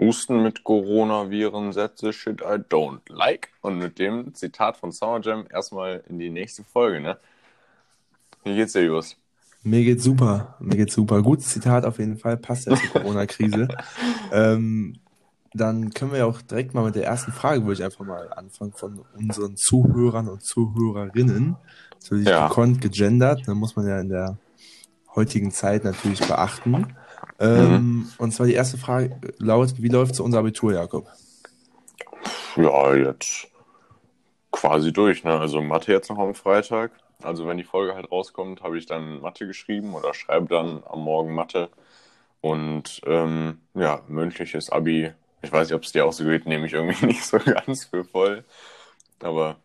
Husten mit Coronaviren, Sätze, shit I don't like. Und mit dem Zitat von Summer Jam erstmal in die nächste Folge, ne? Wie geht's dir, Jus? Mir geht's super. Mir geht's super. Gutes Zitat auf jeden Fall. Passt ja zur Corona-Krise. ähm, dann können wir ja auch direkt mal mit der ersten Frage, würde ich einfach mal anfangen von unseren Zuhörern und Zuhörerinnen. Natürlich ja. gekonnt, gegendert. Da muss man ja in der heutigen Zeit natürlich beachten. Ähm, mhm. Und zwar die erste Frage lautet, wie läuft so unser Abitur, Jakob? Ja, jetzt quasi durch. Ne? Also Mathe jetzt noch am Freitag. Also wenn die Folge halt rauskommt, habe ich dann Mathe geschrieben oder schreibe dann am Morgen Mathe. Und ähm, ja, mündliches Abi. Ich weiß nicht, ob es dir auch so geht, nehme ich irgendwie nicht so ganz für voll. Aber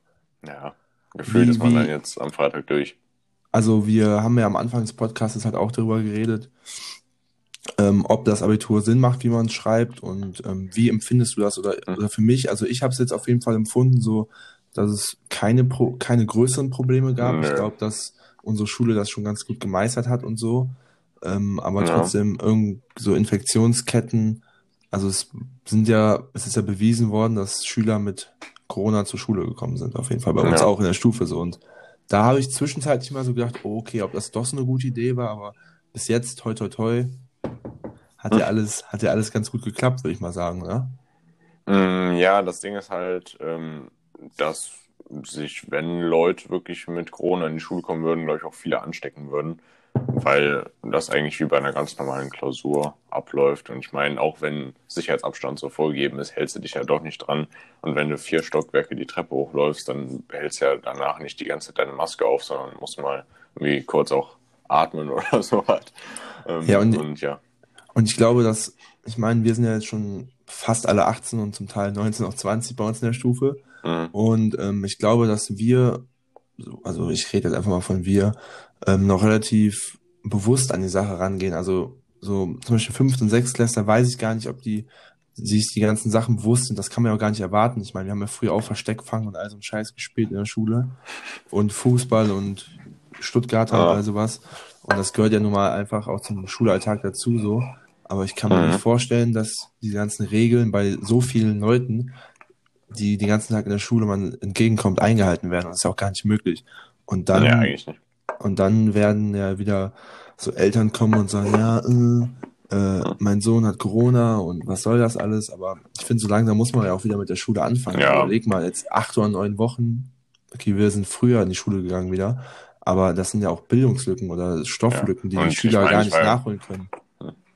ja, gefühlt wie, ist man wie, dann jetzt am Freitag durch. Also wir haben ja am Anfang des Podcasts halt auch darüber geredet, ähm, ob das Abitur Sinn macht, wie man es schreibt und ähm, wie empfindest du das oder, mhm. oder für mich, also ich habe es jetzt auf jeden Fall empfunden, so dass es keine Pro keine größeren Probleme gab. Nee. Ich glaube, dass unsere Schule das schon ganz gut gemeistert hat und so. Ähm, aber ja. trotzdem irgend so Infektionsketten, also es sind ja, es ist ja bewiesen worden, dass Schüler mit Corona zur Schule gekommen sind, auf jeden Fall bei uns ja. auch in der Stufe so. Und da habe ich zwischenzeitlich mal so gedacht, oh, okay, ob das doch so eine gute Idee war, aber bis jetzt, toi toi toi, hat hm. ja alles, hat ja alles ganz gut geklappt, würde ich mal sagen, ne? Ja, das Ding ist halt, ähm, dass sich, wenn Leute wirklich mit Corona in die Schule kommen würden, glaube ich, auch viele anstecken würden, weil das eigentlich wie bei einer ganz normalen Klausur abläuft. Und ich meine, auch wenn Sicherheitsabstand so vorgegeben ist, hältst du dich ja doch nicht dran. Und wenn du vier Stockwerke die Treppe hochläufst, dann behältst du ja danach nicht die ganze Zeit deine Maske auf, sondern musst mal irgendwie kurz auch atmen oder so halt. Ähm, ja, und, und ja. Und ich glaube, dass, ich meine, wir sind ja jetzt schon fast alle 18 und zum Teil 19, auch 20 bei uns in der Stufe. Mhm. Und ähm, ich glaube, dass wir, also ich rede jetzt einfach mal von wir, ähm, noch relativ bewusst an die Sache rangehen. Also so zum Beispiel fünfte und sechstklässler weiß ich gar nicht, ob die sich die ganzen Sachen bewusst sind. Das kann man ja auch gar nicht erwarten. Ich meine, wir haben ja früher auch Versteckfangen und all so einen Scheiß gespielt in der Schule. Und Fußball und Stuttgarter ja. und all sowas. Und das gehört ja nun mal einfach auch zum Schulalltag dazu so. Aber ich kann mir mhm. nicht vorstellen, dass die ganzen Regeln bei so vielen Leuten, die den ganzen Tag in der Schule man entgegenkommt, eingehalten werden. Das ist ja auch gar nicht möglich. Und dann, ja, eigentlich nicht. und dann werden ja wieder so Eltern kommen und sagen, ja, äh, äh, mein Sohn hat Corona und was soll das alles? Aber ich finde, so langsam muss man ja auch wieder mit der Schule anfangen. Ja. Überleg mal, jetzt acht oder neun Wochen. Okay, wir sind früher in die Schule gegangen wieder. Aber das sind ja auch Bildungslücken oder Stofflücken, die die Schüler meine, gar nicht nachholen können.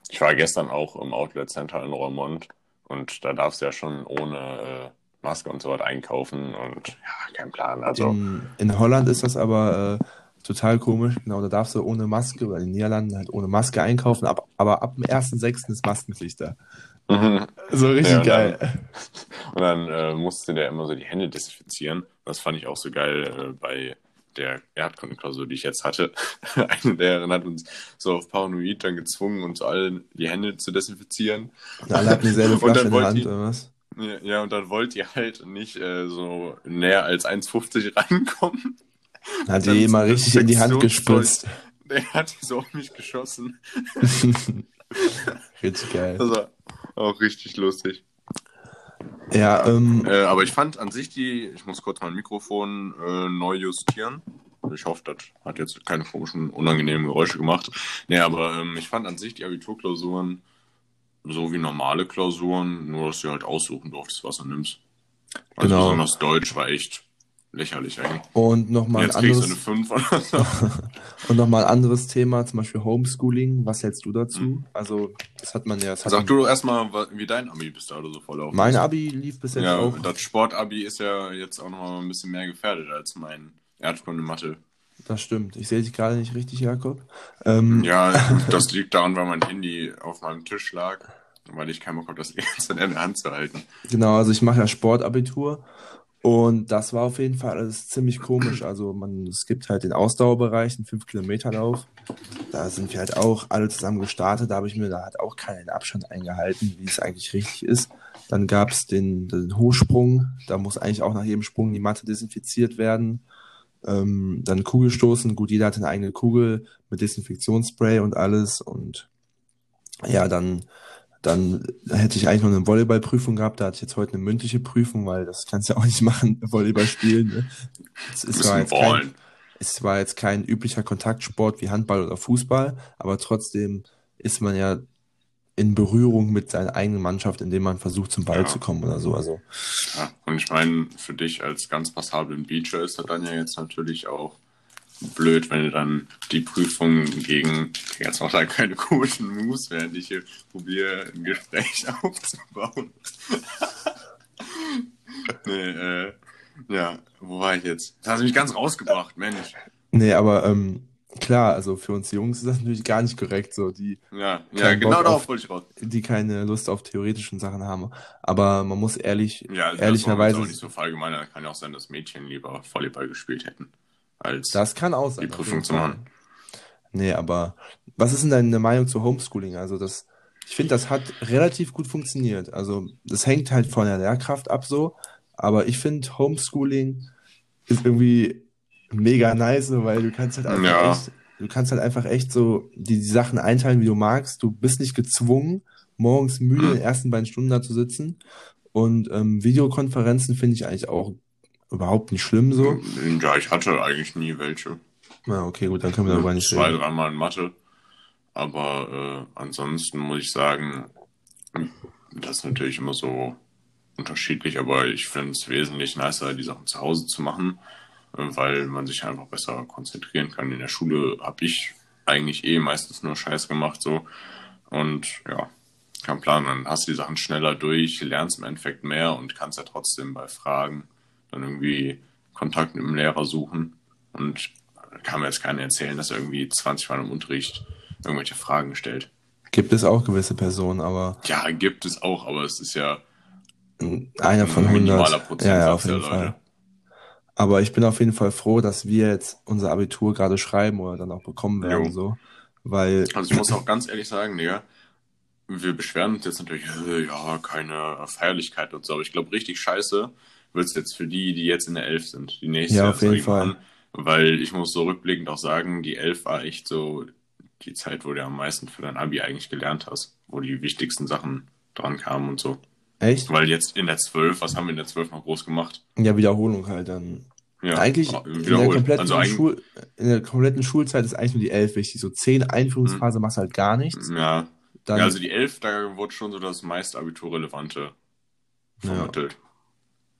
Ich war gestern auch im Outlet Center in Roermond und da darfst du ja schon ohne äh, Maske und so was einkaufen und ja, kein Plan. Also in, in Holland ist das aber äh, total komisch. Genau, da darfst du ohne Maske oder in den Niederlanden halt ohne Maske einkaufen, ab, aber ab dem 1.6. ist Maskenpflicht da. Mhm. So richtig ja, und geil. Dann, und dann äh, musste der immer so die Hände desinfizieren. Das fand ich auch so geil äh, bei der Erdkundenklausur, die ich jetzt hatte. Eine Lehrerin hat uns so auf Paranoid dann gezwungen, uns allen die Hände zu desinfizieren. Und alle hatten dieselbe Flasche in der Hand, die, oder was? Ja, ja, und dann wollt ihr halt nicht äh, so näher als 1,50 reinkommen. Hat die mal richtig in die Hand gespritzt. Der hat so auf mich geschossen. richtig geil. Das war auch richtig lustig. Ja, ähm. Äh, aber ich fand an sich die, ich muss kurz mein Mikrofon äh, neu justieren. Ich hoffe, das hat jetzt keine komischen, unangenehmen Geräusche gemacht. Nee, aber ähm, ich fand an sich die Abiturklausuren so wie normale Klausuren, nur dass du halt aussuchen durftest, was du nimmst. Also genau. besonders Deutsch war echt lächerlich eigentlich. Und nochmal ein anderes. Eine 5 oder so. und nochmal ein anderes Thema, zum Beispiel Homeschooling. Was hältst du dazu? Mhm. Also, das hat man ja. Sag man... du erstmal, wie dein Abi bis dato so verlaufen Mein Abi lief bis jetzt ja, auch. Das Sportabi ist ja jetzt auch nochmal ein bisschen mehr gefährdet als mein Erdkunde-Mathe. Das stimmt. Ich sehe dich gerade nicht richtig, Jakob. Ähm... Ja, das liegt daran, weil mein Handy auf meinem Tisch lag weil ich keinen Bock habe, das jetzt in der Hand zu halten. Genau, also ich mache ja Sportabitur und das war auf jeden Fall alles ziemlich komisch. Also man, es gibt halt den Ausdauerbereich, den 5-Kilometer-Lauf. Da sind wir halt auch alle zusammen gestartet. Da habe ich mir da halt auch keinen Abstand eingehalten, wie es eigentlich richtig ist. Dann gab es den, den Hochsprung. Da muss eigentlich auch nach jedem Sprung die Matte desinfiziert werden. Ähm, dann Kugelstoßen. Gut, jeder hat eine eigene Kugel mit Desinfektionsspray und alles. Und ja, dann Dann hätte ich eigentlich noch eine Volleyballprüfung gehabt. Da hatte ich jetzt heute eine mündliche Prüfung, weil das kannst du ja auch nicht machen, Volleyball spielen. Ne? Es ist zwar jetzt kein, es war jetzt kein üblicher Kontaktsport wie Handball oder Fußball, aber trotzdem ist man ja in Berührung mit seiner eigenen Mannschaft, indem man versucht, zum Ball ja. zu kommen oder so. Also. Ja, und ich meine, für dich als ganz passablen Beacher ist das dann ja jetzt natürlich auch blöd, wenn dann die Prüfung gegen, jetzt macht er keine komischen Moves, während ich hier probiere, ein Gespräch aufzubauen. nee, äh, ja, wo war ich jetzt? Das hast du mich ganz rausgebracht, Mensch. Nee, aber ähm, klar, also für uns Jungs ist das natürlich gar nicht korrekt, so die. Ja, ja genau darauf wollte ich raus. Die keine Lust auf theoretischen Sachen haben. Aber man muss ehrlich, ja, also ehrlicherweise. Das ist auch nicht so allgemein, kann ja auch sein, dass Mädchen lieber Volleyball gespielt hätten als das kann auch sein, die Prüfung zu machen. Nee, aber was ist denn deine Meinung zu Homeschooling? Also das, ich finde, das hat relativ gut funktioniert. Also das hängt halt von der Lehrkraft ab so, aber ich finde Homeschooling ist irgendwie mega nice, weil du kannst halt einfach ja. echt, du kannst halt einfach echt so die, die, Sachen einteilen, wie du magst. Du bist nicht gezwungen, morgens müde mhm. in den ersten beiden Stunden da zu sitzen. Und ähm, Videokonferenzen finde ich eigentlich auch überhaupt nicht schlimm so? Ja, ich hatte eigentlich nie welche. Na, okay, gut, dann können wir darüber nicht Zwei, dreimal in Mathe. Aber äh, ansonsten muss ich sagen, das ist natürlich immer so unterschiedlich, aber ich finde es wesentlich nicer, die Sachen zu Hause zu machen, äh, weil man sich einfach besser konzentrieren kann. In der Schule habe ich eigentlich eh meistens nur Scheiß gemacht so und ja, kein Plan. Dann hast du die Sachen schneller durch, lernst im Endeffekt mehr und kannst ja trotzdem bei Fragen dann irgendwie Kontakt mit dem Lehrer suchen. Und kann mir jetzt keiner erzählen, dass er irgendwie 20 Mal im Unterricht irgendwelche Fragen stellt. Gibt es auch gewisse Personen, aber. Ja, gibt es auch, aber es ist ja. Einer von 100. Prozent ja, ja, auf jeden Fall. Aber ich bin auf jeden Fall froh, dass wir jetzt unser Abitur gerade schreiben oder dann auch bekommen werden, jo. so. Weil. Also ich muss auch ganz ehrlich sagen, Digga, wir beschweren uns jetzt natürlich, äh, ja, keine Feierlichkeit und so, aber ich glaube, richtig scheiße wird es jetzt für die, die jetzt in der Elf sind, die nächste Ja, auf jeden Fall. An, weil ich muss so rückblickend auch sagen, die Elf war echt so die Zeit, wo du am meisten für dein Abi eigentlich gelernt hast, wo die wichtigsten Sachen dran kamen und so. Echt? Weil jetzt in der 12, was haben wir in der 12 noch groß gemacht? Ja, Wiederholung halt dann. Ja, eigentlich in der, kompletten also Schul in der kompletten Schulzeit ist eigentlich nur die 11 wichtig. So 10 Einführungsphase hm. machst du halt gar nichts. Ja. Dann, ja, also die 11, da wurde schon so das meist Abiturrelevante vermittelt. Ja.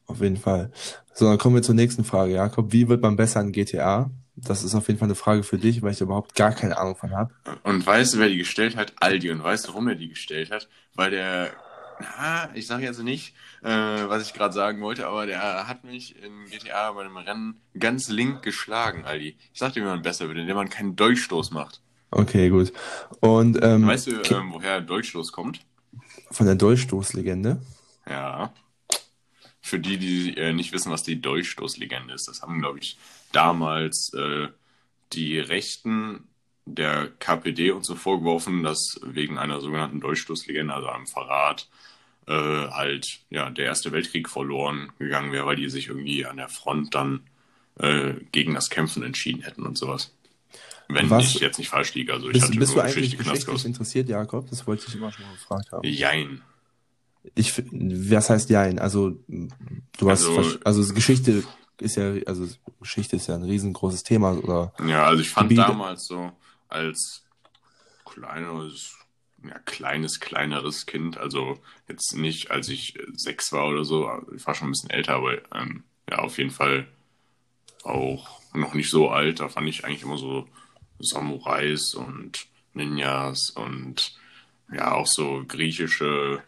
Auf jeden Fall. So, dann kommen wir zur nächsten Frage, Jakob. Wie wird man besser in GTA? Das ist auf jeden Fall eine Frage für dich, weil ich überhaupt gar keine Ahnung von habe. Und weißt du, wer die gestellt hat? Aldi. Und weißt du, warum er die gestellt hat? Weil der, na, ich sage jetzt nicht, äh, was ich gerade sagen wollte, aber der hat mich in GTA bei einem Rennen ganz link geschlagen, Aldi. Ich sag dir, wie man besser wird, indem man keinen Durchstoß macht. Okay, gut. Und ähm, weißt du, ähm, woher Durchstoß kommt? Von der Durchstoßlegende? Ja für die, die äh, nicht wissen, was die Durchstoßlegende ist, das haben, glaube ich, damals äh, die Rechten der KPD uns so vorgeworfen, dass wegen einer sogenannten Durchstoßlegende, also einem Verrat, äh, halt ja der Erste Weltkrieg verloren gegangen wäre, weil die sich irgendwie an der Front dann äh, gegen das Kämpfen entschieden hätten und sowas. Wenn was, ich jetzt nicht falsch liege. Also ich bist, hatte bist du eigentlich geschichtlich interessiert, Jakob? Das wollte ich immer schon mal gefragt haben. Jein. Ich, was heißt ja, also du hast, also, also Geschichte ist ja, also Geschichte ist ja ein riesengroßes Thema, oder? Ja, also ich fand Gebiete. damals so als kleines, ja, kleines, kleineres Kind, also jetzt nicht, als ich sechs war oder so, ich war schon ein bisschen älter, aber ähm, ja, auf jeden Fall auch noch nicht so alt, da fand ich eigentlich immer so Samurais und Ninjas und ja, auch so griechische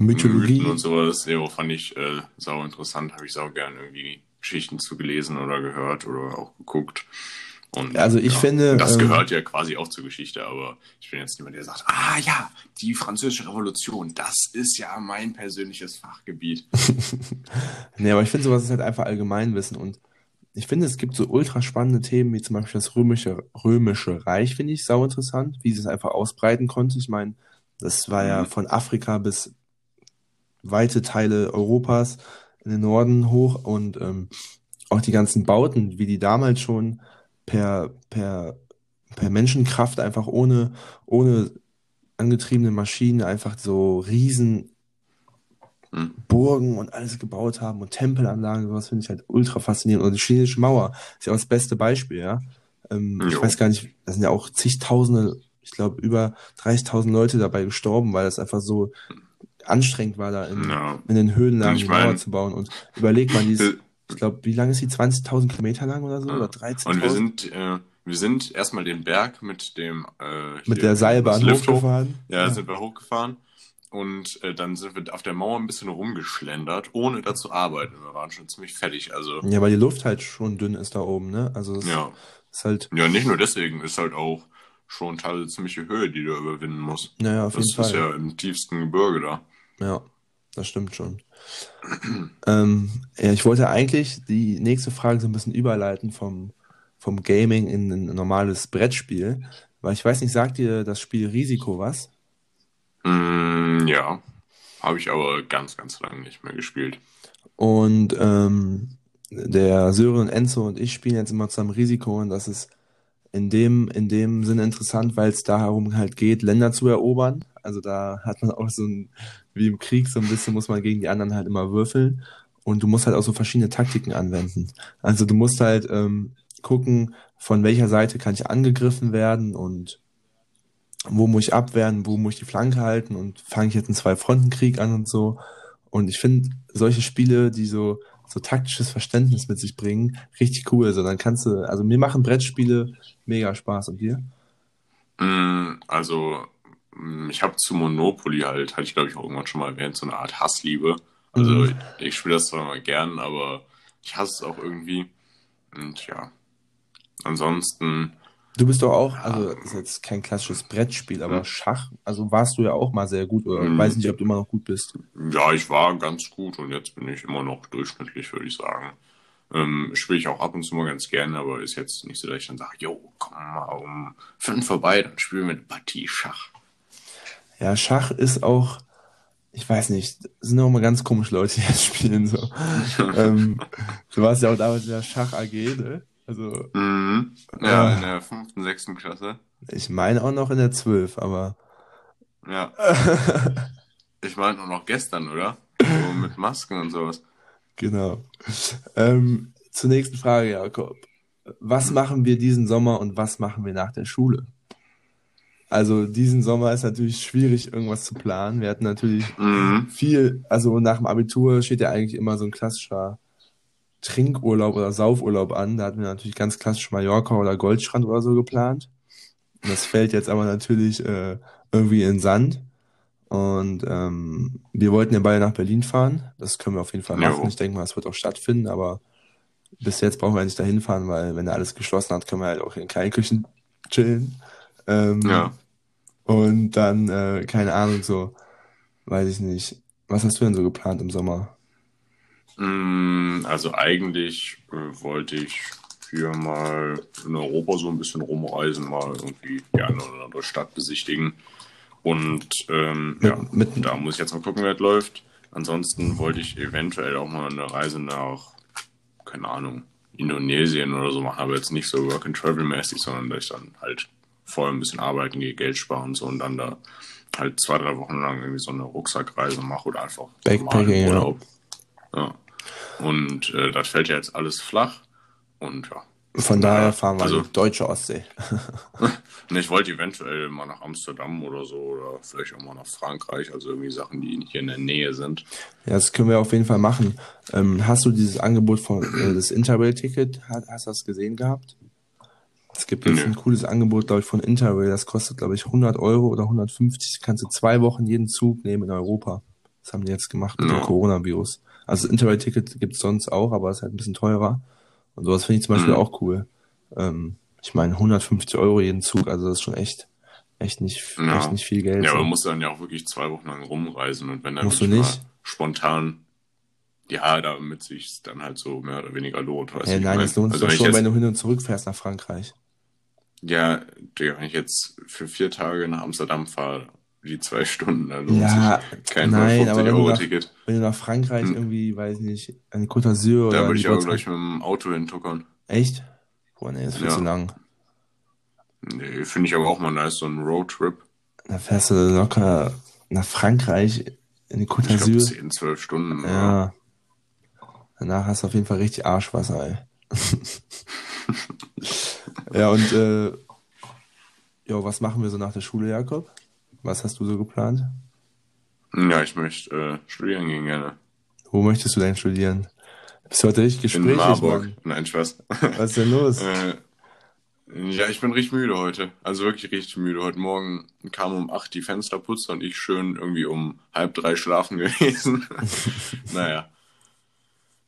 Mythologie. Mythen und sowas, ja, fand ich äh, sau interessant, habe ich sau gerne irgendwie Geschichten zu gelesen oder gehört oder auch geguckt. Und, also ich ja, finde. Das ähm, gehört ja quasi auch zur Geschichte, aber ich bin jetzt niemand, der sagt, ah ja, die französische Revolution, das ist ja mein persönliches Fachgebiet. nee, aber ich finde sowas ist halt einfach Allgemeinwissen und ich finde, es gibt so ultra spannende Themen, wie zum Beispiel das römische, römische Reich, finde ich sau interessant, wie sie es einfach ausbreiten konnte. Ich meine, das war ja mhm. von Afrika bis weite Teile Europas in den Norden hoch und ähm, auch die ganzen Bauten, wie die damals schon per, per, per Menschenkraft einfach ohne, ohne angetriebenen Maschinen einfach so riesen hm. Burgen und alles gebaut haben und Tempelanlagen, sowas finde ich halt ultra faszinierend. Und die chinesische Mauer ist ja auch das beste Beispiel, ja. Ähm, ich weiß gar nicht, da sind ja auch zigtausende, ich glaube über 30.000 Leute dabei gestorben, weil das einfach so anstrengend war, da in, ja. in den Höhenlagen die Mauer zu bauen. Und überleg mal, die ist, ich glaube, wie lang ist die? 20.000 Kilometer lang oder so? Ja. Oder 13.000? Und wir sind, äh, wir sind erstmal den Berg mit dem äh, mit der Seilbahn hochgefahren. Ja, ja, sind wir hochgefahren. Und äh, dann sind wir auf der Mauer ein bisschen rumgeschlendert, ohne da zu arbeiten. Wir waren schon ziemlich fertig. Also, ja, weil die Luft halt schon dünn ist da oben, ne? Also es ja. ist halt. Ja, nicht nur deswegen, ist halt auch schon teilweise ziemliche Höhe, die du überwinden musst. Naja, auf das jeden Fall. Das ist ja im tiefsten Gebirge da. Ja, das stimmt schon. ähm, ja, ich wollte eigentlich die nächste Frage so ein bisschen überleiten vom, vom Gaming in ein normales Brettspiel. Weil ich weiß nicht, sagt dir das Spiel Risiko was? Mm, ja, habe ich aber ganz, ganz lange nicht mehr gespielt. Und ähm, der Sören, Enzo und ich spielen jetzt immer zusammen Risiko und das ist in dem, in dem Sinne interessant, weil es darum halt geht, Länder zu erobern. Also da hat man auch so ein, wie im Krieg, so ein bisschen muss man gegen die anderen halt immer würfeln. Und du musst halt auch so verschiedene Taktiken anwenden. Also du musst halt ähm, gucken, von welcher Seite kann ich angegriffen werden und wo muss ich abwehren, wo muss ich die Flanke halten und fange ich jetzt einen Zwei-Fronten-Krieg an und so. Und ich finde solche Spiele, die so, so taktisches Verständnis mit sich bringen, richtig cool. So, dann kannst du, also mir machen Brettspiele mega Spaß. Und dir? Mm, also, ich habe zu Monopoly halt, hatte ich glaube ich auch irgendwann schon mal erwähnt, so eine Art Hassliebe. Also, mhm. ich, ich spiele das zwar mal gern, aber ich hasse es auch irgendwie. Und ja, ansonsten Du bist doch auch, also das ist jetzt kein klassisches Brettspiel, aber hm. Schach, also warst du ja auch mal sehr gut, oder hm. weiß nicht, ob du immer noch gut bist. Ja, ich war ganz gut und jetzt bin ich immer noch durchschnittlich, würde ich sagen. Ähm, spiele ich auch ab und zu mal ganz gerne, aber ist jetzt nicht so, dass ich dann sage, jo, komm mal um fünf vorbei, dann spielen wir eine Partie Schach. Ja, Schach ist auch, ich weiß nicht, sind auch mal ganz komische Leute, die das spielen so. ähm, du warst ja auch damals in der Schach AG, ne? Also. Mhm. Ja, äh, in der fünften, sechsten Klasse. Ich meine auch noch in der zwölf, aber. Ja. ich meine auch noch gestern, oder? So mit Masken und sowas. Genau. Ähm, zur nächsten Frage, Jakob. Was machen wir diesen Sommer und was machen wir nach der Schule? Also diesen Sommer ist natürlich schwierig, irgendwas zu planen. Wir hatten natürlich mhm. viel, also nach dem Abitur steht ja eigentlich immer so ein klassischer Trinkurlaub oder Saufurlaub an. Da hatten wir natürlich ganz klassisch Mallorca oder Goldstrand oder so geplant. Das fällt jetzt aber natürlich äh, irgendwie in Sand. Und ähm, wir wollten ja beide nach Berlin fahren. Das können wir auf jeden Fall machen. Jo. Ich denke mal, es wird auch stattfinden, aber bis jetzt brauchen wir nicht dahin fahren, weil wenn er alles geschlossen hat, können wir halt auch in Kleinküchen chillen. Ähm, ja. Und dann, äh, keine Ahnung, so, weiß ich nicht. Was hast du denn so geplant im Sommer? Mm, also eigentlich äh, wollte ich hier mal in Europa so ein bisschen rumreisen, mal irgendwie die eine oder andere Stadt besichtigen. Und ähm, mit, ja, mit, da muss ich jetzt mal gucken, wer es läuft. Ansonsten wollte ich eventuell auch mal eine Reise nach, keine Ahnung, Indonesien oder so machen, aber jetzt nicht so Work-and-Travel-mäßig, sondern dass ich dann halt vorher ein bisschen arbeiten gehe, Geld sparen und so und dann da halt zwei, drei Wochen lang irgendwie so eine Rucksackreise mache oder einfach Backpacking, Urlaub. Ja. ja. Und äh, das fällt ja jetzt alles flach. Und ja. Von daher fahren wir also, deutsche Ostsee. ich wollte eventuell mal nach Amsterdam oder so oder vielleicht auch mal nach Frankreich, also irgendwie Sachen, die hier in der Nähe sind. Ja, das können wir auf jeden Fall machen. Ähm, hast du dieses Angebot von äh, das Interrail-Ticket, hast, hast du das gesehen gehabt? Es gibt jetzt ein cooles Angebot, glaube ich, von Interrail. Das kostet, glaube ich, 100 Euro oder 150. Kannst du zwei Wochen jeden Zug nehmen in Europa. Das haben die jetzt gemacht mit no. dem Coronavirus. Also Interrail-Ticket gibt es sonst auch, aber ist halt ein bisschen teurer. Und sowas finde ich zum Beispiel mhm. auch cool. Ähm, ich meine, 150 Euro jeden Zug, also das ist schon echt, echt nicht, ja. echt nicht viel Geld. Ja, aber man muss dann ja auch wirklich zwei Wochen lang rumreisen und wenn dann Musst du nicht? spontan ja, damit sich dann halt so mehr oder weniger lohnt. Weiß hey, nein, es lohnt sich also doch schon, jetzt, wenn du hin und zurück fährst nach Frankreich. Ja, wenn ich jetzt für vier Tage nach Amsterdam fahre, die zwei Stunden. Also ja, kein nein, aber wenn, Euro -Ticket. Du nach, wenn du nach Frankreich hm. irgendwie, weiß nicht, an Côte d'Azur oder. Da würde ich aber gleich mit dem Auto hintuckern. Echt? Boah, nee, ist viel ja. zu lang. Nee, finde ich aber auch mal nice, so ein Roadtrip. Da fährst du locker nach Frankreich in die Côte d'Azur. 10, 12 Stunden. Ja. ja. Danach hast du auf jeden Fall richtig Arschwasser, ey. ja, und äh, ja, was machen wir so nach der Schule, Jakob? Was hast du so geplant? Ja, ich möchte äh, studieren gehen gerne. Wo möchtest du denn studieren? Bist du heute richtig gesprächig, In Marburg. Mann. Nein, Spaß. Was ist denn los? äh, ja, ich bin richtig müde heute. Also wirklich richtig müde. Heute Morgen kam um acht die Fensterputzer und ich schön irgendwie um halb drei schlafen gewesen. naja.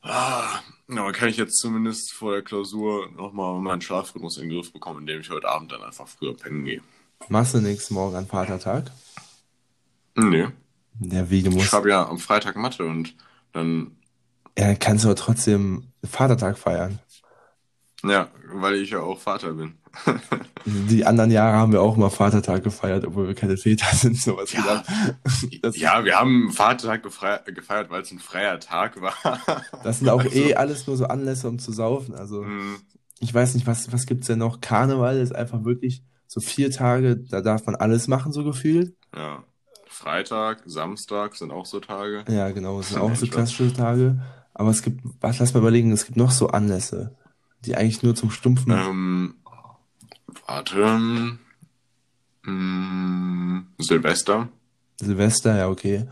Ah, aber kann ich jetzt zumindest vor der Klausur nochmal meinen Schlafrhythmus in den Griff bekommen, indem ich heute Abend dann einfach früher pennen gehe. Machst du nächsten Morgen an Vatertag? Nee. Ja, wie, du musst... Ich habe ja am Freitag Mathe und dann... Ja, dann kannst du aber trotzdem Vatertag feiern. Ja, weil ich ja auch Vater bin. Die anderen Jahre haben wir auch mal Vatertag gefeiert, obwohl wir keine Väter sind. Sowas ja, ja wir haben Vatertag gefeiert, weil es ein freier Tag war. Das sind auch also, eh alles nur so Anlässe, um zu saufen. Also mh. ich weiß nicht, was, was gibt's denn noch? Karneval ist einfach wirklich so vier Tage, da darf man alles machen, so gefühlt. Ja. Freitag, Samstag sind auch so Tage. Ja, genau, sind auch so klassische Tage. Aber es gibt, was lass mal überlegen, es gibt noch so Anlässe die eigentlich nur zum Stumpfen. Ähm, warte. Mh, mm, Silvester. Silvester, ja, okay.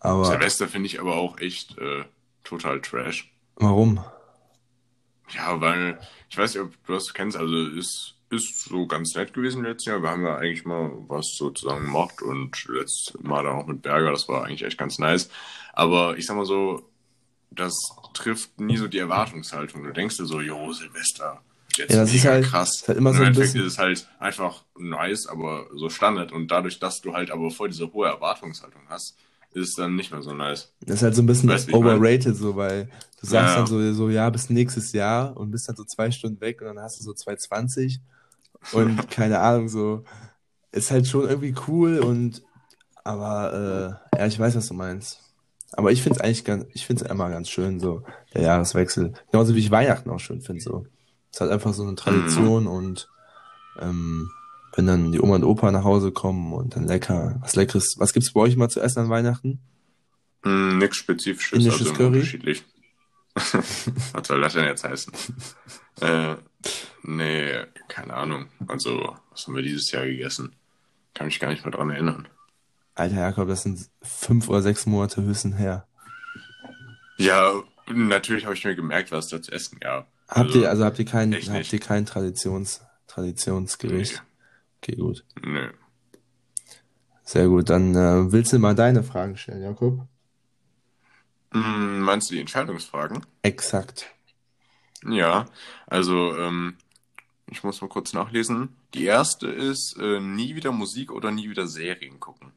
Aber Silvester finde ich aber auch echt äh, total trash. Warum? Ja, weil, ich weiß nicht, ob du das kennst, also ist, ist so ganz nett gewesen letztes Jahr. Wir haben ja eigentlich mal was sozusagen gemacht und letztes Mal dann auch mit Berger, das war eigentlich echt ganz nice. Aber ich sag mal so, das trifft nie so die Erwartungshaltung. Du denkst dir so, jo, Silvester, jetzt ja, das ist halt, krass. Ist halt immer so ein bisschen... ist es halt einfach nice, aber so Standard. Und dadurch, dass du halt aber voll diese hohe Erwartungshaltung hast, ist es dann nicht mehr so nice. Das ist halt so ein bisschen weißt, overrated, so, weil du sagst ja. dann so, so, ja, bis nächstes Jahr und bist dann so zwei Stunden weg und dann hast du so 2,20 und keine Ahnung, so, ist halt schon irgendwie cool und, aber, äh, ja, ich weiß, was du meinst. Aber ich finde es eigentlich ganz, ich finde es immer ganz schön, so der Jahreswechsel. Genauso wie ich Weihnachten auch schön finde. So. Es hat einfach so eine Tradition mhm. und ähm, wenn dann die Oma und Opa nach Hause kommen und dann lecker, was leckeres, was gibt's bei euch mal zu essen an Weihnachten? Mm, nix spezifisches, Indisches also Curry? unterschiedlich. was soll das denn jetzt heißen? äh, nee, keine Ahnung. Also, was haben wir dieses Jahr gegessen? Kann mich gar nicht mehr dran erinnern. Alter Jakob, das sind fünf oder sechs Monate höchstens her. Ja, natürlich habe ich mir gemerkt, was da zu essen gab. Habt also, ihr, also habt ihr kein, habt ihr kein Traditions, Traditionsgericht? Nee. Okay, gut. Nö. Sehr gut, dann äh, willst du mal deine Fragen stellen, Jakob? Hm, meinst du die Entscheidungsfragen? Exakt. Ja, also ähm, ich muss mal kurz nachlesen. Die erste ist äh, nie wieder Musik oder nie wieder Serien gucken.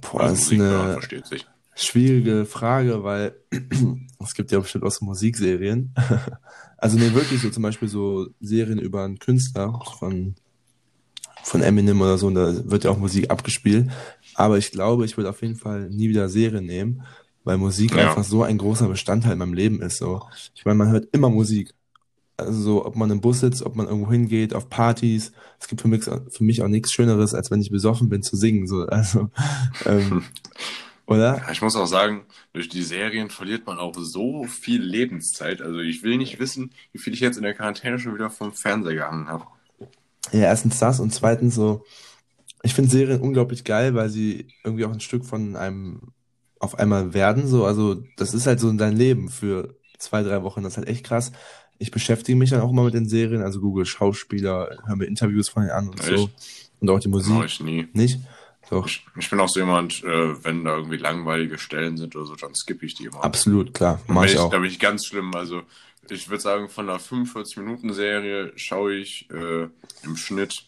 Boah, das ist eine schwierige Frage, weil es gibt ja bestimmt auch so Musikserien. also nee, wirklich so zum Beispiel so Serien über einen Künstler von, von Eminem oder so, und da wird ja auch Musik abgespielt. Aber ich glaube, ich würde auf jeden Fall nie wieder Serien nehmen, weil Musik ja. einfach so ein großer Bestandteil in meinem Leben ist. So. Ich meine, man hört immer Musik also so, ob man im Bus sitzt, ob man irgendwo hingeht, auf Partys. Es gibt für mich, für mich auch nichts Schöneres, als wenn ich besoffen bin, zu singen. So, also, ähm, oder? Ich muss auch sagen, durch die Serien verliert man auch so viel Lebenszeit. Also ich will nicht wissen, wie viel ich jetzt in der Quarantäne schon wieder vom Fernseher gehangen habe. Ja, erstens das und zweitens so, ich finde Serien unglaublich geil, weil sie irgendwie auch ein Stück von einem auf einmal werden. So, also das ist halt so in dein Leben für zwei, drei Wochen. Das ist halt echt krass ich beschäftige mich dann auch immer mit den Serien, also Google Schauspieler, höre mir Interviews von denen an und Echt? so. Und auch die Musik. Mach ich nie. Nicht? Doch. Ich, ich, bin auch so jemand, äh, wenn da irgendwie langweilige Stellen sind oder so, dann skippe ich die immer. Absolut, klar. Mach ich, ich auch. Da bin ich ganz schlimm. Also ich würde sagen, von einer 45-Minuten-Serie schaue ich äh, im Schnitt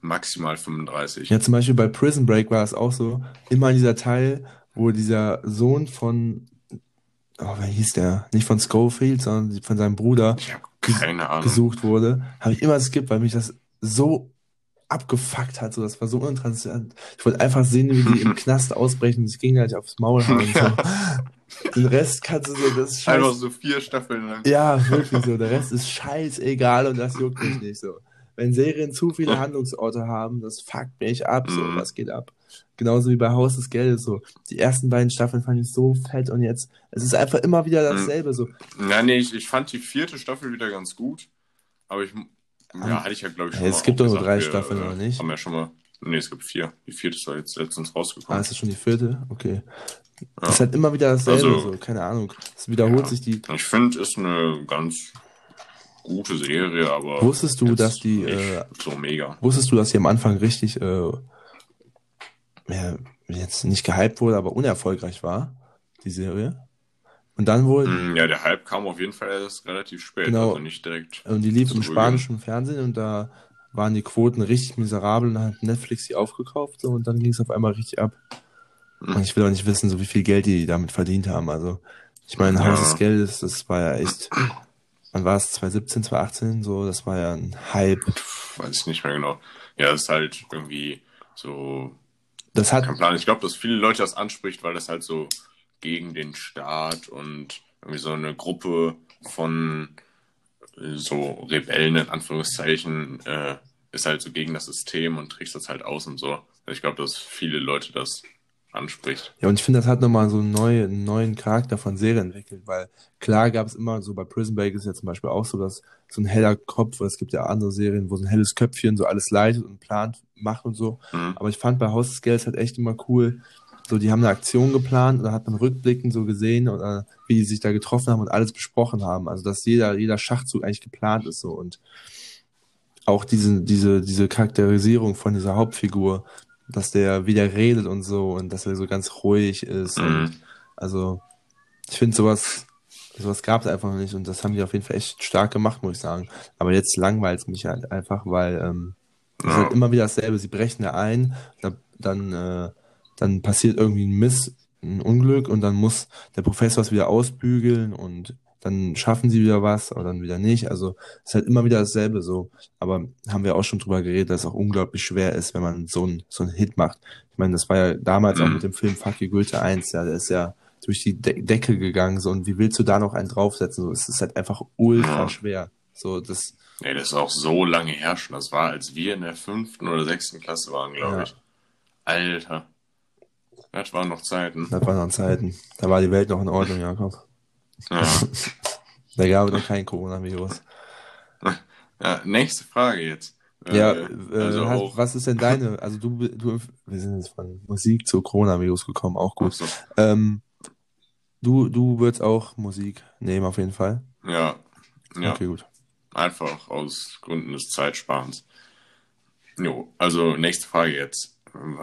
maximal 35. Ja, zum Beispiel bei Prison Break war es auch so. Immer in dieser Teil, wo dieser Sohn von oh, wer hieß der? Nicht von Schofield, sondern von seinem Bruder keine Ahnung. gesucht wurde, habe ich immer skippt, weil mich das so abgefuckt hat. So, das war so uninteressant. Ich wollte einfach sehen, wie die im Knast ausbrechen und sich gegenseitig aufs Maul hauen. Ja. So. Den Rest kannst du so, das ist scheiße. Einfach so vier Staffeln lang. Ja, wirklich so. Der Rest ist scheißegal und das juckt mich nicht so. wenn Serien zu viele Handlungsorte haben, das fuckt mich ab, so, mhm. was geht ab? Genauso wie bei Haus des Geldes, so. Die ersten beiden Staffeln fand ich so fett und jetzt, es ist einfach immer wieder mhm. dasselbe, so. Nein, nee, ich, ich fand die vierte Staffel wieder ganz gut, aber ich, ja, hatte ich ja, glaube ich, schon ja, Es gibt doch nur drei wir, Staffeln, äh, oder nicht? Haben wir schon mal, nee, es gibt vier. Die vierte ist ja jetzt letztens rausgekommen. Ah, ist das schon die vierte? Okay. Ja. Ist halt immer wieder dasselbe, also, so, keine Ahnung. Es wiederholt ja, sich die. Ich finde, es ist eine ganz gute Serie, aber. Wusstest du, dass die. Äh, so mega. Wusstest du, dass die am Anfang richtig. Äh, ja, jetzt nicht gehypt wurde, aber unerfolgreich war, die Serie? Und dann wohl. Mm, ja, der Hype kam auf jeden Fall erst relativ spät, genau, also nicht direkt. Und die lief im spanischen Fernsehen und da waren die Quoten richtig miserabel und dann hat Netflix die aufgekauft so, und dann ging es auf einmal richtig ab. Und ich will auch nicht wissen, so wie viel Geld die damit verdient haben. Also, ich meine, ja. Haus des Geldes, das war ja echt, wann war es, 2017, 2018, so, das war ja ein Hype. Weiß ich nicht mehr genau. Ja, das ist halt irgendwie so, das hat, kein Plan. Ich glaube, dass viele Leute das anspricht, weil das halt so gegen den Staat und irgendwie so eine Gruppe von so Rebellen in Anführungszeichen äh, ist halt so gegen das System und trägt das halt aus und so. Also ich glaube, dass viele Leute das anspricht. Ja, und ich finde, das hat nochmal so einen neuen, neuen Charakter von Serie entwickelt, weil klar gab es immer so bei Prison Break ist ja zum Beispiel auch so, dass so ein heller Kopf, es gibt ja andere Serien, wo so ein helles Köpfchen so alles leitet und plant, macht und so. Mhm. Aber ich fand bei Haus des Geldes halt echt immer cool, so die haben eine Aktion geplant und da hat man rückblickend so gesehen oder wie die sich da getroffen haben und alles besprochen haben. Also dass jeder, jeder Schachzug eigentlich geplant ist so und auch diese, diese, diese Charakterisierung von dieser Hauptfigur, dass der wieder redet und so und dass er so ganz ruhig ist. Mhm. Und also ich finde sowas, sowas gab es einfach nicht und das haben die auf jeden Fall echt stark gemacht, muss ich sagen. Aber jetzt langweilt es mich halt einfach, weil ähm, es ja. ist halt immer wieder dasselbe. Sie brechen da ein, da, dann, äh, dann passiert irgendwie ein Miss, ein Unglück und dann muss der Professor es wieder ausbügeln und dann schaffen sie wieder was, aber dann wieder nicht. Also es ist halt immer wieder dasselbe so. Aber haben wir auch schon drüber geredet, dass es auch unglaublich schwer ist, wenn man so einen so einen Hit macht. Ich meine, das war ja damals mhm. auch mit dem Film Fuck you Goethe 1, ja, der ist ja durch die De Decke gegangen so und wie willst du da noch einen draufsetzen? So, es ist halt einfach ultra ja. schwer. So, das. Nee, das ist auch so lange her schon. Das war, als wir in der fünften oder sechsten Klasse waren, glaube ja. ich. Alter. Das waren noch Zeiten. Das waren noch Zeiten. Da war die Welt noch in Ordnung, Jakob. Ja. da gab es noch kein Coronavirus. Ja, nächste Frage jetzt. Ja, äh, also hast, was ist denn deine, also du, du, wir sind jetzt von Musik zu Coronavirus gekommen, auch gut. So. Ähm, du, du würdest auch Musik nehmen, auf jeden Fall. Ja, ja. Okay, gut. Einfach aus Gründen des Zeitsparens. Jo, also nächste Frage jetzt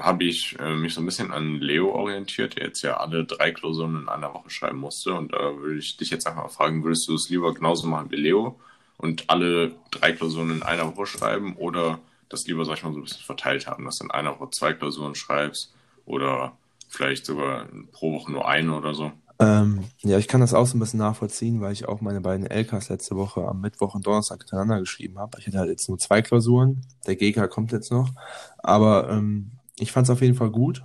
habe ich äh, mich so ein bisschen an Leo orientiert, der jetzt ja alle drei Klausuren in einer Woche schreiben musste. Und da würde ich dich jetzt einfach mal fragen, würdest du es lieber genauso machen wie Leo und alle drei Klausuren in einer Woche schreiben oder das lieber, sag ich mal, so ein bisschen verteilt haben, dass du in einer Woche zwei Klausuren schreibst oder vielleicht sogar pro Woche nur eine oder so? Ähm, ja, ich kann das auch so ein bisschen nachvollziehen, weil ich auch meine beiden LKs letzte Woche am Mittwoch und Donnerstag hintereinander geschrieben habe. Ich hatte halt jetzt nur zwei Klausuren. Der GK kommt jetzt noch. Aber ähm, ich fand es auf jeden Fall gut,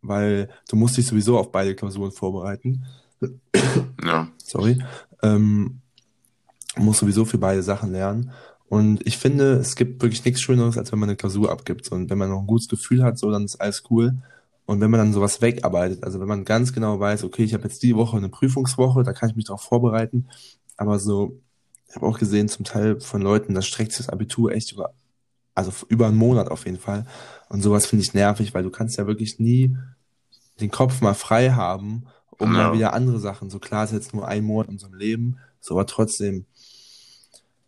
weil du musst dich sowieso auf beide Klausuren vorbereiten. Ja. Sorry. Ähm, muss sowieso für beide Sachen lernen. Und ich finde, es gibt wirklich nichts Schöneres, als wenn man eine Klausur abgibt. Und wenn man noch ein gutes Gefühl hat, so, dann ist alles cool. Und wenn man dann sowas wegarbeitet, also wenn man ganz genau weiß, okay, ich habe jetzt die Woche eine Prüfungswoche, da kann ich mich darauf vorbereiten. Aber so, ich habe auch gesehen, zum Teil von Leuten, das streckt sich das Abitur echt über also über einen Monat auf jeden Fall. Und sowas finde ich nervig, weil du kannst ja wirklich nie den Kopf mal frei haben, um ja. mal wieder andere Sachen. So klar ist jetzt nur ein Monat in unserem Leben, so aber trotzdem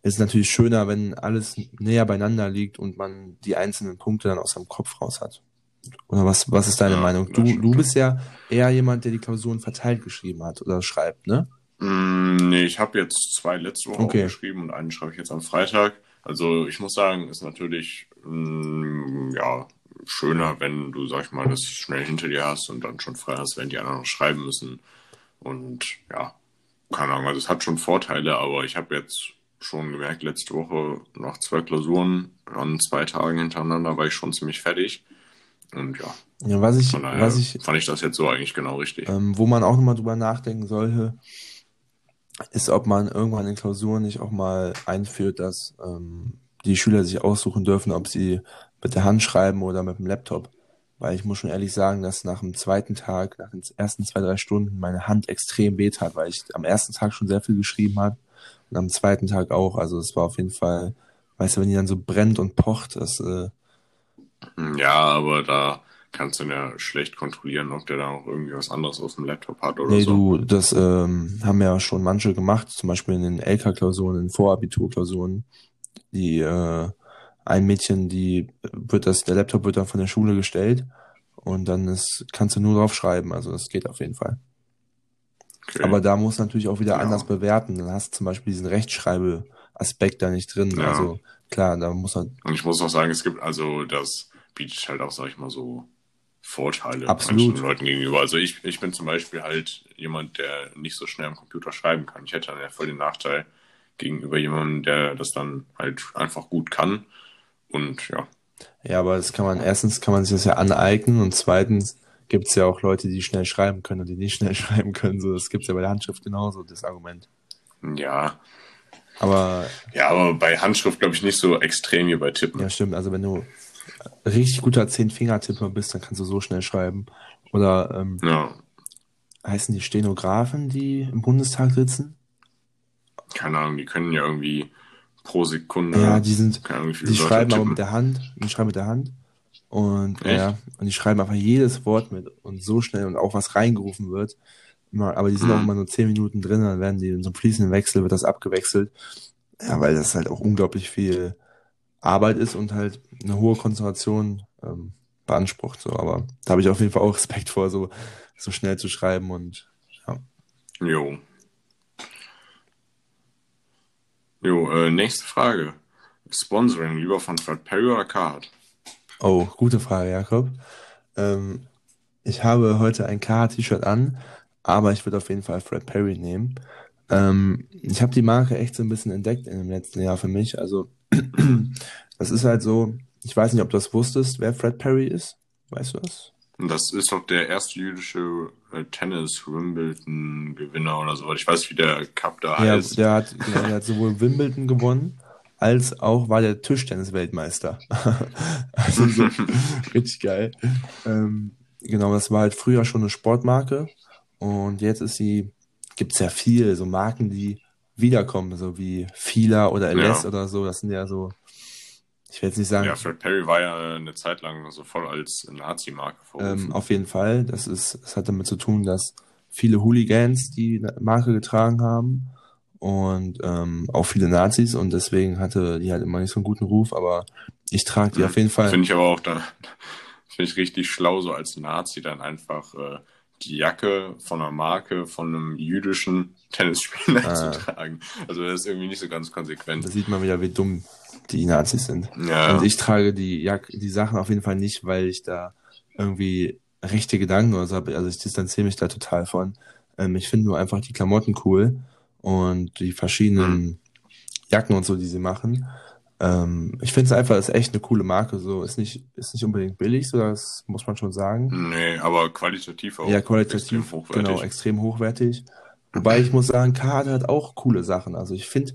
ist es natürlich schöner, wenn alles näher beieinander liegt und man die einzelnen Punkte dann aus seinem Kopf raus hat. Oder was, was ist deine ja, Meinung? Du, du bist ja eher jemand, der die Klausuren verteilt geschrieben hat oder schreibt, ne? Mm, nee, ich habe jetzt zwei letzte Woche okay. geschrieben und einen schreibe ich jetzt am Freitag. Also ich muss sagen, ist natürlich mh, mm, ja schöner, wenn du, sag ich mal, das schnell hinter dir hast und dann schon frei hast, wenn die anderen noch schreiben müssen. Und ja, keine Ahnung, also es hat schon Vorteile, aber ich habe jetzt schon gemerkt, letzte Woche nach zwei Klausuren an zwei Tagen hintereinander war ich schon ziemlich fertig. Und ja, ja was ich, was ich, fand ich das jetzt so eigentlich genau richtig. Ähm, wo man auch nochmal drüber nachdenken sollte, ist, ob man irgendwann in Klausuren nicht auch mal einführt, dass ähm, die Schüler sich aussuchen dürfen, ob sie mit der Hand schreiben oder mit dem Laptop. Weil ich muss schon ehrlich sagen, dass nach dem zweiten Tag, nach den ersten zwei, drei Stunden meine Hand extrem weh tat, weil ich am ersten Tag schon sehr viel geschrieben habe und am zweiten Tag auch. Also es war auf jeden Fall, weißt du, wenn die dann so brennt und pocht, das. Äh, ja, aber da kannst du ja schlecht kontrollieren, ob der da auch irgendwie was anderes auf dem Laptop hat oder nee, so. Nee, du, das ähm, haben ja schon manche gemacht, zum Beispiel in den LK-Klausuren, in den Vorabiturklausuren. Die äh, ein Mädchen, die wird das, der Laptop wird dann von der Schule gestellt und dann ist, kannst du nur drauf schreiben. Also das geht auf jeden Fall. Okay. Aber da muss natürlich auch wieder ja. anders bewerten. Dann hast du zum Beispiel diesen Rechtschreibe-Aspekt da nicht drin. Ja. Also klar, da muss man. Und ich muss auch sagen, es gibt also das bietet halt auch, sag ich mal, so Vorteile Absolut. manchen Leuten gegenüber. Also ich, ich bin zum Beispiel halt jemand, der nicht so schnell am Computer schreiben kann. Ich hätte dann ja voll den Nachteil gegenüber jemandem, der das dann halt einfach gut kann. Und ja. Ja, aber das kann man, erstens kann man sich das ja aneignen und zweitens gibt es ja auch Leute, die schnell schreiben können und die nicht schnell schreiben können. So, das gibt es ja bei der Handschrift genauso, das Argument. Ja. Aber. Ja, aber bei Handschrift glaube ich nicht so extrem wie bei Tippen. Ja, stimmt. Also wenn du richtig guter Zehn-Finger-Tipper bist, dann kannst du so schnell schreiben. Oder ähm, ja. heißen die Stenografen, die im Bundestag sitzen? Keine Ahnung, die können ja irgendwie pro Sekunde. Ja, die sind, die schreiben aber mit der Hand, die schreiben mit der Hand. Und Echt? ja, und die schreiben einfach jedes Wort mit und so schnell und auch was reingerufen wird. Immer, aber die sind mhm. auch immer nur zehn Minuten drin, dann werden die in so einem fließenden Wechsel, wird das abgewechselt. Ja, weil das halt auch unglaublich viel Arbeit ist und halt eine hohe Konzentration ähm, beansprucht. So. Aber da habe ich auf jeden Fall auch Respekt vor, so, so schnell zu schreiben und ja. Jo. Jo, äh, nächste Frage. Sponsoring lieber von Fred Perry oder Card? Oh, gute Frage, Jakob. Ähm, ich habe heute ein Card-T-Shirt an, aber ich würde auf jeden Fall Fred Perry nehmen. Ähm, ich habe die Marke echt so ein bisschen entdeckt in dem letzten Jahr für mich. Also das ist halt so, ich weiß nicht, ob du das wusstest, wer Fred Perry ist. Weißt du das? Das ist doch der erste jüdische äh, Tennis-Wimbledon-Gewinner oder so. Ich weiß, wie der Cup da ja, heißt. Der hat, genau, der hat sowohl Wimbledon gewonnen, als auch war der Tischtennis-Weltmeister. also so, richtig geil. Ähm, genau, das war halt früher schon eine Sportmarke und jetzt ist sie, gibt's ja viel, so Marken, die wiederkommen, so wie Fila oder LS ja. oder so. Das sind ja so, ich will jetzt nicht sagen. Ja, Fred Perry war ja eine Zeit lang so voll als Nazi-Marke ähm, Auf jeden Fall. Das ist, das hat damit zu tun, dass viele Hooligans die Marke getragen haben und ähm, auch viele Nazis und deswegen hatte die halt immer nicht so einen guten Ruf, aber ich trage die mhm. auf jeden Fall. Finde ich aber auch da, finde ich richtig schlau, so als Nazi dann einfach äh, die Jacke von einer Marke von einem jüdischen Tennisspieler ah. zu tragen. Also das ist irgendwie nicht so ganz konsequent. Da sieht man wieder, wie dumm die Nazis sind. Ja. Und ich trage die Jacke, die Sachen auf jeden Fall nicht, weil ich da irgendwie rechte Gedanken oder so habe. Also ich distanziere mich da total von. Ähm, ich finde nur einfach die Klamotten cool und die verschiedenen mhm. Jacken und so, die sie machen. Ähm, ich finde es einfach, ist echt eine coole Marke. So ist nicht, ist nicht unbedingt billig, so das muss man schon sagen. Nee, aber qualitativ auch. Ja, qualitativ, extrem hochwertig. genau, extrem hochwertig. Wobei ich muss sagen, K hat auch coole Sachen. Also ich finde,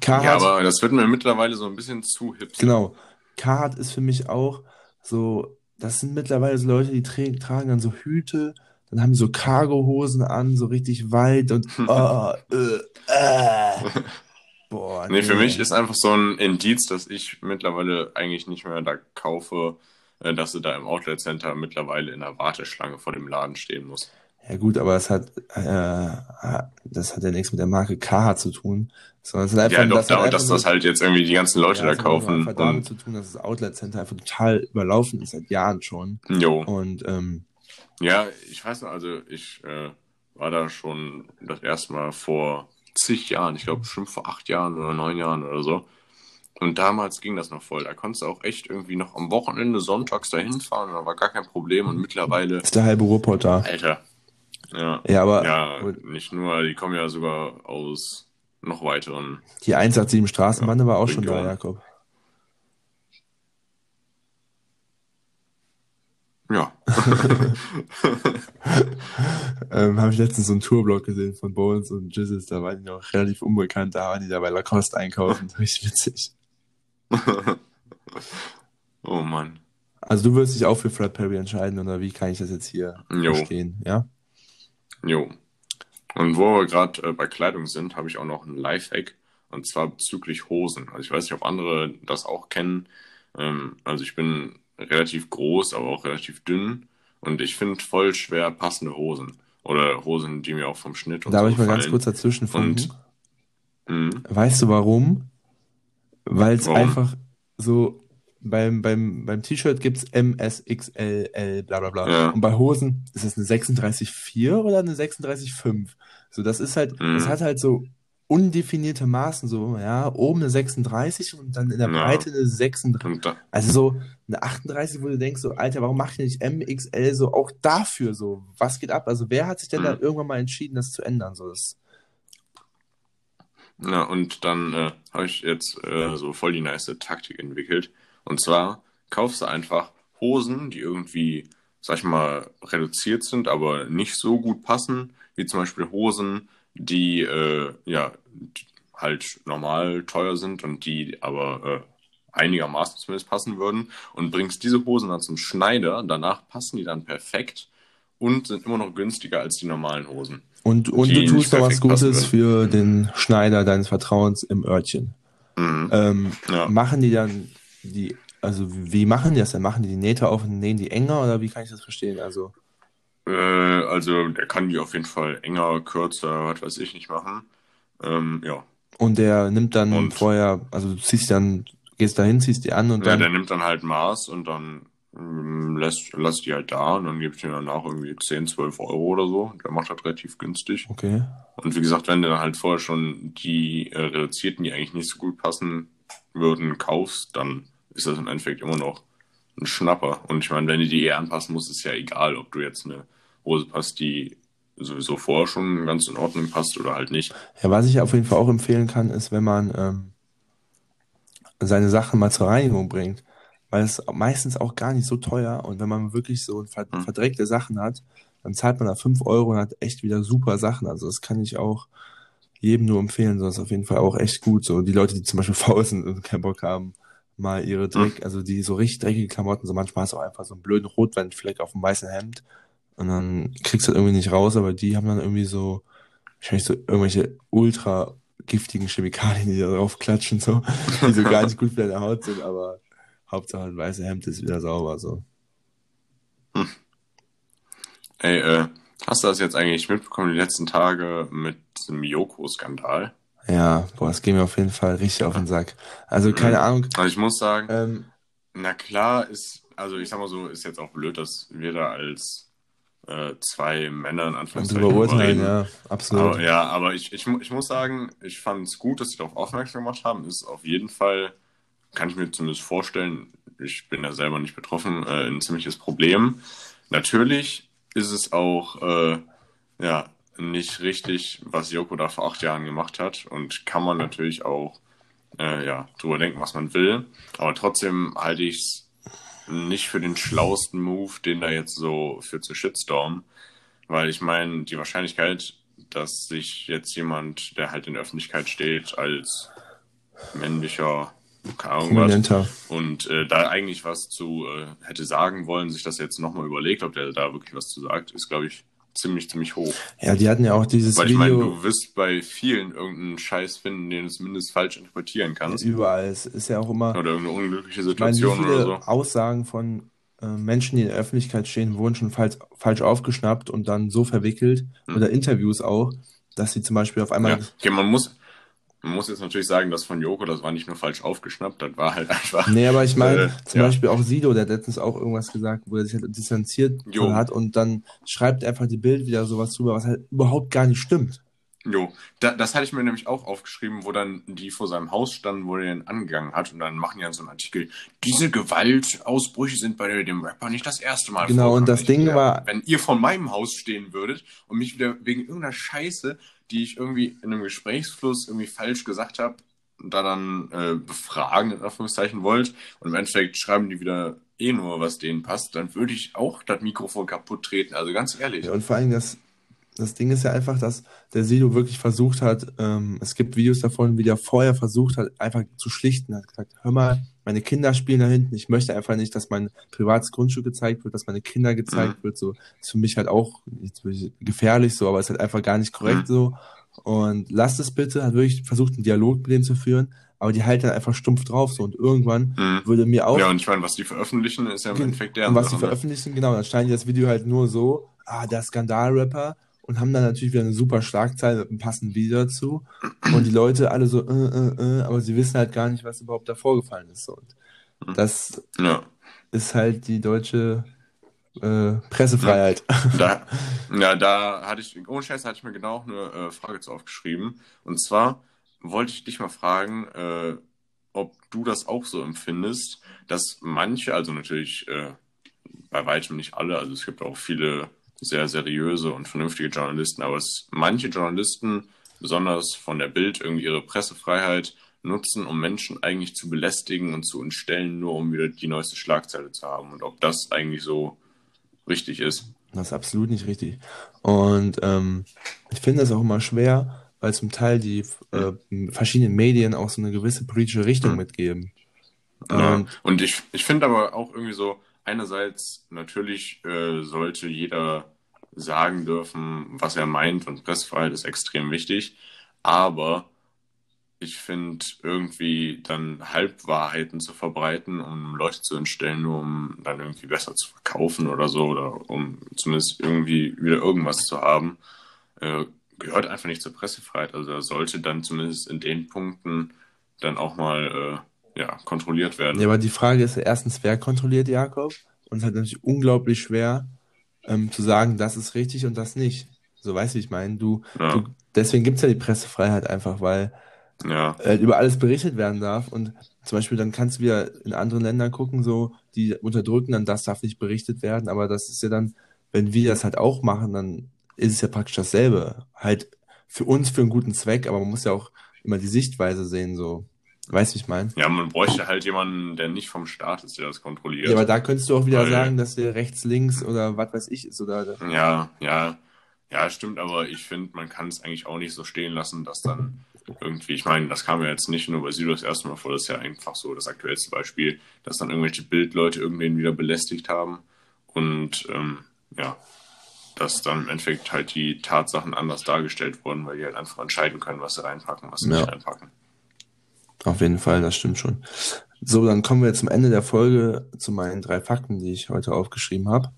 K Ja, aber das wird mir mittlerweile so ein bisschen zu hip. Genau. K ist für mich auch so, das sind mittlerweile so Leute, die tra tragen dann so Hüte, dann haben die so Cargo-Hosen an, so richtig weit und oh, äh, äh. Boah, nee, nee, für mich ist einfach so ein Indiz, dass ich mittlerweile eigentlich nicht mehr da kaufe, äh, dass du da im Outlet Center mittlerweile in der Warteschlange vor dem Laden stehen musst. Ja gut, aber es hat, äh, das hat ja nichts mit der Marke KH zu tun, sondern es ist einfach, ja, doch, das da, dass das halt jetzt irgendwie die ganzen Leute ja, da kaufen. Das hat damit zu tun, dass das Outlet Center einfach total überlaufen ist seit Jahren schon. Jo. Und ähm, ja, ich weiß noch, also ich äh, war da schon das erste Mal vor zig Jahren, ich glaube schon vor acht Jahren oder neun Jahren oder so. Und damals ging das noch voll. Da konntest du auch echt irgendwie noch am Wochenende sonntags dahin fahren, da war gar kein Problem. Und mittlerweile. Ist der halbe Ruhrpott da. Alter. Ja. Ja, aber. Ja, nicht nur, die kommen ja sogar aus noch weiteren. Die 187 Straßenbande ja, war auch schon da, Jakob. Ja. ähm, Habe ich letztens so einen Tourblock gesehen von Bones und Jizzes, da waren die noch relativ unbekannt, da waren die da bei Lacoste einkaufen, richtig witzig. oh Mann. Also du würdest dich auch für Fred Perry entscheiden, oder wie kann ich das jetzt hier jo. verstehen, ja? Jo. Und wo wir gerade äh, bei Kleidung sind, habe ich auch noch ein Lifehack. Und zwar bezüglich Hosen. Also ich weiß nicht, ob andere das auch kennen. Ähm, also ich bin relativ groß, aber auch relativ dünn. Und ich finde voll schwer passende Hosen. Oder Hosen, die mir auch vom Schnitt und Darf so ich mal fallen. ganz kurz dazwischen? Und, weißt du warum? Weil es einfach so beim, beim, beim T-Shirt gibt es M, S, X, L, L, bla bla bla. Ja. Und bei Hosen ist es eine 36,4 oder eine 36,5. So, das ist halt, mhm. das hat halt so undefinierte Maßen, so, ja, oben eine 36 und dann in der ja. Breite eine 36. Also so eine 38, wo du denkst, so, Alter, warum macht ihr nicht MXL so auch dafür so? Was geht ab? Also wer hat sich denn mhm. da irgendwann mal entschieden, das zu ändern? So, das, ja, und dann äh, habe ich jetzt äh, so voll die nice Taktik entwickelt. Und zwar kaufst du einfach Hosen, die irgendwie, sag ich mal, reduziert sind, aber nicht so gut passen, wie zum Beispiel Hosen, die äh, ja halt normal teuer sind und die aber äh, einigermaßen zumindest passen würden und bringst diese Hosen dann zum Schneider. Danach passen die dann perfekt und sind immer noch günstiger als die normalen Hosen. Und, und du tust da was Gutes für den Schneider deines Vertrauens im Örtchen. Mhm. Ähm, ja. Machen die dann die, also wie machen die das denn? Machen die die Nähte auf und nähen die enger oder wie kann ich das verstehen? Also äh, also der kann die auf jeden Fall enger, kürzer, was weiß ich nicht machen. Ähm, ja. Und der nimmt dann und, vorher, also du ziehst dann, gehst dahin, ziehst die an und ja, dann. Ja, der nimmt dann halt Maß und dann ähm, lässt, lässt die halt da und dann gibt ich danach irgendwie 10, 12 Euro oder so. Der macht das relativ günstig. Okay. Und wie gesagt, wenn du dann halt vorher schon die äh, reduzierten, die eigentlich nicht so gut passen würden, kaufst, dann ist das im Endeffekt immer noch ein Schnapper. Und ich meine, wenn du die eh anpassen musst, ist ja egal, ob du jetzt eine Hose passt, die sowieso vorher schon ganz in Ordnung passt oder halt nicht. Ja, was ich auf jeden Fall auch empfehlen kann, ist, wenn man ähm, seine Sachen mal zur Reinigung bringt, weil es meistens auch gar nicht so teuer und wenn man wirklich so hm. verdreckte Sachen hat, dann zahlt man da 5 Euro und hat echt wieder super Sachen. Also das kann ich auch jedem nur empfehlen, sonst auf jeden Fall auch echt gut. So die Leute, die zum Beispiel faul sind und keinen Bock haben, mal ihre hm. Dreck, also die so richtig dreckige Klamotten, so manchmal hast du auch einfach so einen blöden Rotwandfleck auf dem weißen Hemd und dann kriegst du das irgendwie nicht raus, aber die haben dann irgendwie so, wahrscheinlich so irgendwelche ultra giftigen Chemikalien, die da drauf klatschen, so, die so gar nicht gut für deine Haut sind, aber Hauptsache ein weißes Hemd ist wieder sauber, so. Hm. Ey, äh, hast du das jetzt eigentlich mitbekommen, die letzten Tage mit dem Yoko-Skandal? Ja, boah, es geht mir auf jeden Fall richtig auf den Sack. Also, keine mhm. Ahnung. Also, ich muss sagen, ähm, na klar ist, also ich sag mal so, ist jetzt auch blöd, dass wir da als äh, zwei Männer in Anführungszeichen überurteilen, ja, absolut. Aber, ja, aber ich, ich, ich muss sagen, ich fand es gut, dass sie darauf aufmerksam gemacht haben. Ist auf jeden Fall, kann ich mir zumindest vorstellen, ich bin da selber nicht betroffen, äh, ein ziemliches Problem. Natürlich ist es auch äh, ja, nicht richtig, was Joko da vor acht Jahren gemacht hat und kann man natürlich auch äh, ja, drüber denken, was man will. Aber trotzdem halte ich es nicht für den schlausten Move, den da jetzt so für zu Shitstorm. Weil ich meine, die Wahrscheinlichkeit, dass sich jetzt jemand, der halt in der Öffentlichkeit steht, als männlicher, keine Ahnung was, und äh, da eigentlich was zu äh, hätte sagen wollen, sich das jetzt nochmal überlegt, ob der da wirklich was zu sagt, ist, glaube ich, ziemlich, ziemlich hoch. Ja, die hatten ja auch dieses Weil ich Video... meine, du wirst bei vielen irgendeinen Scheiß finden, den du zumindest falsch interpretieren kannst. Überall. Es ist ja auch immer... Oder irgendeine unglückliche Situation meine, oder so. Aussagen von äh, Menschen, die in der Öffentlichkeit stehen, wurden schon falsch, falsch aufgeschnappt und dann so verwickelt, hm. oder Interviews auch, dass sie zum Beispiel auf einmal... Ja. Okay, man muss, man muss jetzt natürlich sagen, das von Joko, das war nicht nur falsch aufgeschnappt, das war halt einfach. Nee, aber ich meine, äh, zum ja. Beispiel auch Sido, der hat letztens auch irgendwas gesagt, wo er sich halt distanziert hat und dann schreibt einfach die Bild wieder sowas drüber, was halt überhaupt gar nicht stimmt. Jo, da, das hatte ich mir nämlich auch aufgeschrieben, wo dann die vor seinem Haus standen, wo er den angegangen hat und dann machen die dann so einen Artikel, diese Gewaltausbrüche sind bei dem Rapper nicht das erste Mal Genau, und das Ding war... Wenn ihr vor meinem Haus stehen würdet und mich wieder wegen irgendeiner Scheiße die ich irgendwie in einem Gesprächsfluss irgendwie falsch gesagt habe, da dann äh, befragen, in Anführungszeichen, wollt, und im Endeffekt schreiben die wieder eh nur, was denen passt, dann würde ich auch das Mikrofon kaputt treten. Also ganz ehrlich. Ja, und vor allem das, das Ding ist ja einfach, dass der Sido wirklich versucht hat, ähm, es gibt Videos davon, wie der vorher versucht hat, einfach zu schlichten, hat gesagt, hör mal, meine Kinder spielen da hinten, ich möchte einfach nicht, dass mein privates Grundstück gezeigt wird, dass meine Kinder gezeigt mhm. wird, so, ist für mich halt auch gefährlich so, aber ist halt einfach gar nicht korrekt mhm. so und lasst es bitte, hat wirklich versucht, einen Dialog mit denen zu führen, aber die halten dann einfach stumpf drauf so und irgendwann mhm. würde mir auch... Ja und ich meine, was die veröffentlichen, ist ja im Endeffekt der... Und was die ne? veröffentlichen, genau, dann schneiden die das Video halt nur so, ah, der Skandalrapper und haben dann natürlich wieder eine super Schlagzeile mit einem passenden Video dazu. Und die Leute alle so, äh, äh, äh, aber sie wissen halt gar nicht, was überhaupt da vorgefallen ist. Und mhm. das ja. ist halt die deutsche äh, Pressefreiheit. Da, ja, da hatte ich, ohne Scheiß hatte ich mir genau eine äh, Frage zu aufgeschrieben. Und zwar wollte ich dich mal fragen, äh, ob du das auch so empfindest, dass manche, also natürlich äh, bei weitem nicht alle, also es gibt auch viele sehr seriöse und vernünftige Journalisten, aber es, manche Journalisten, besonders von der Bild, irgendwie ihre Pressefreiheit nutzen, um Menschen eigentlich zu belästigen und zu entstellen, nur um wieder die neueste Schlagzeile zu haben. Und ob das eigentlich so richtig ist. Das ist absolut nicht richtig. Und ähm, ich finde das auch immer schwer, weil zum Teil die äh, verschiedenen Medien auch so eine gewisse politische Richtung mhm. mitgeben. Ja, und, und ich, ich finde aber auch irgendwie so, einerseits natürlich äh, sollte jeder sagen dürfen, was er meint und Pressefreiheit ist extrem wichtig, aber ich finde irgendwie dann Halbwahrheiten zu verbreiten, um Leute zu entstellen, nur um dann irgendwie besser zu verkaufen oder so, oder um zumindest irgendwie wieder irgendwas zu haben, äh, gehört einfach nicht zur Pressefreiheit. Also er sollte dann zumindest in den Punkten dann auch mal äh, ja, kontrolliert werden. Ja, aber die Frage ist erstens, wer kontrolliert Jakob? Und es ist halt natürlich unglaublich schwer ähm, zu sagen, das ist richtig und das nicht. So weißt du, ich meine, du, ja. du deswegen gibt es ja die Pressefreiheit einfach, weil ja. äh, über alles berichtet werden darf. Und zum Beispiel dann kannst du wieder in anderen Ländern gucken, so, die unterdrücken, dann das darf nicht berichtet werden, aber das ist ja dann, wenn wir das halt auch machen, dann ist es ja praktisch dasselbe. Halt für uns für einen guten Zweck, aber man muss ja auch immer die Sichtweise sehen, so. Weißt du, wie ich meine? Ja, man bräuchte halt jemanden, der nicht vom Staat ist, der das kontrolliert. Ja, aber da könntest du auch wieder Weil... sagen, dass der rechts, links oder was weiß ich ist, oder? Ja, ja. Ja, stimmt, aber ich finde, man kann es eigentlich auch nicht so stehen lassen, dass dann irgendwie, ich meine, das kam ja jetzt nicht nur bei Sido das erste Mal vor, das ist ja einfach so das aktuellste Beispiel, dass dann irgendwelche Bildleute irgendwen wieder belästigt haben und ähm, ja, dass dann im Endeffekt halt die Tatsachen anders dargestellt wurden, weil die halt einfach entscheiden können, was sie reinpacken, was sie ja. nicht reinpacken. Auf jeden Fall, das stimmt schon. So, dann kommen wir zum Ende der Folge zu meinen drei Fakten, die ich heute aufgeschrieben habe.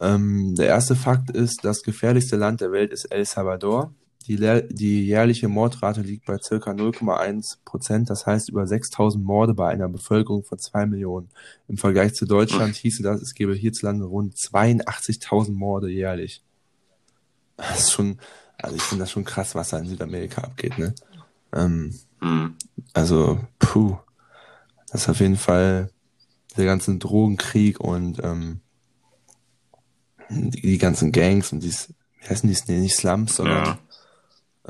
Ähm, der erste Fakt ist, das gefährlichste Land der Welt ist El Salvador. Die, die jährliche Mordrate liegt bei circa 0,1 Prozent, das heißt über 6000 Morde bei einer Bevölkerung von 2 Millionen. Im Vergleich zu Deutschland hieße das, es gäbe hierzulande rund 82.000 Morde jährlich. Das ist schon, also ich finde das schon krass, was da in Südamerika abgeht, ne? Ähm, mhm. Also, puh, das ist auf jeden Fall der ganze Drogenkrieg und ähm, die, die ganzen Gangs und dies, wie heißen die, nicht Slums, sondern ja.